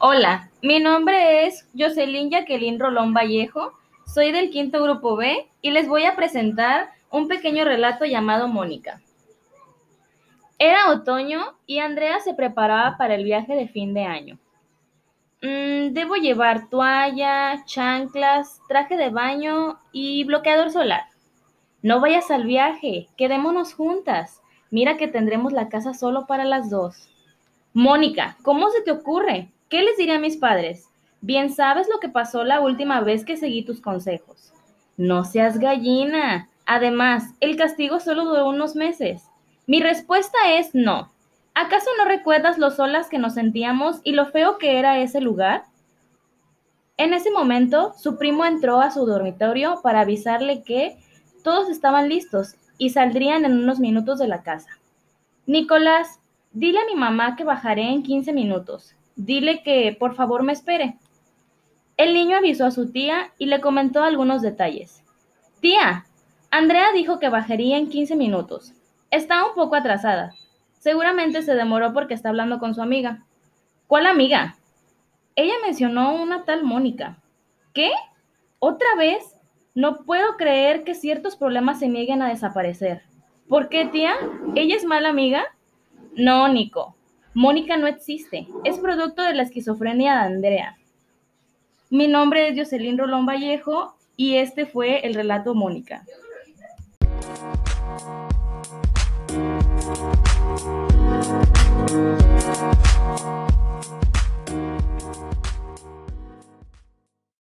Hola, mi nombre es Jocelyn Jacqueline Rolón Vallejo, soy del quinto grupo B y les voy a presentar un pequeño relato llamado Mónica. Era otoño y Andrea se preparaba para el viaje de fin de año. Mm, debo llevar toalla, chanclas, traje de baño y bloqueador solar. No vayas al viaje, quedémonos juntas. Mira que tendremos la casa solo para las dos. Mónica, ¿cómo se te ocurre? ¿Qué les diré a mis padres? Bien sabes lo que pasó la última vez que seguí tus consejos. No seas gallina. Además, el castigo solo duró unos meses. Mi respuesta es no. ¿Acaso no recuerdas lo solas que nos sentíamos y lo feo que era ese lugar? En ese momento, su primo entró a su dormitorio para avisarle que todos estaban listos y saldrían en unos minutos de la casa. Nicolás, dile a mi mamá que bajaré en 15 minutos. Dile que por favor me espere. El niño avisó a su tía y le comentó algunos detalles. Tía, Andrea dijo que bajaría en 15 minutos. Está un poco atrasada. Seguramente se demoró porque está hablando con su amiga. ¿Cuál amiga? Ella mencionó una tal Mónica. ¿Qué? ¿Otra vez? No puedo creer que ciertos problemas se nieguen a desaparecer. ¿Por qué, tía? ¿Ella es mala amiga? No, Nico. Mónica no existe, es producto de la esquizofrenia de Andrea. Mi nombre es Jocelyn Rolón Vallejo y este fue el relato Mónica.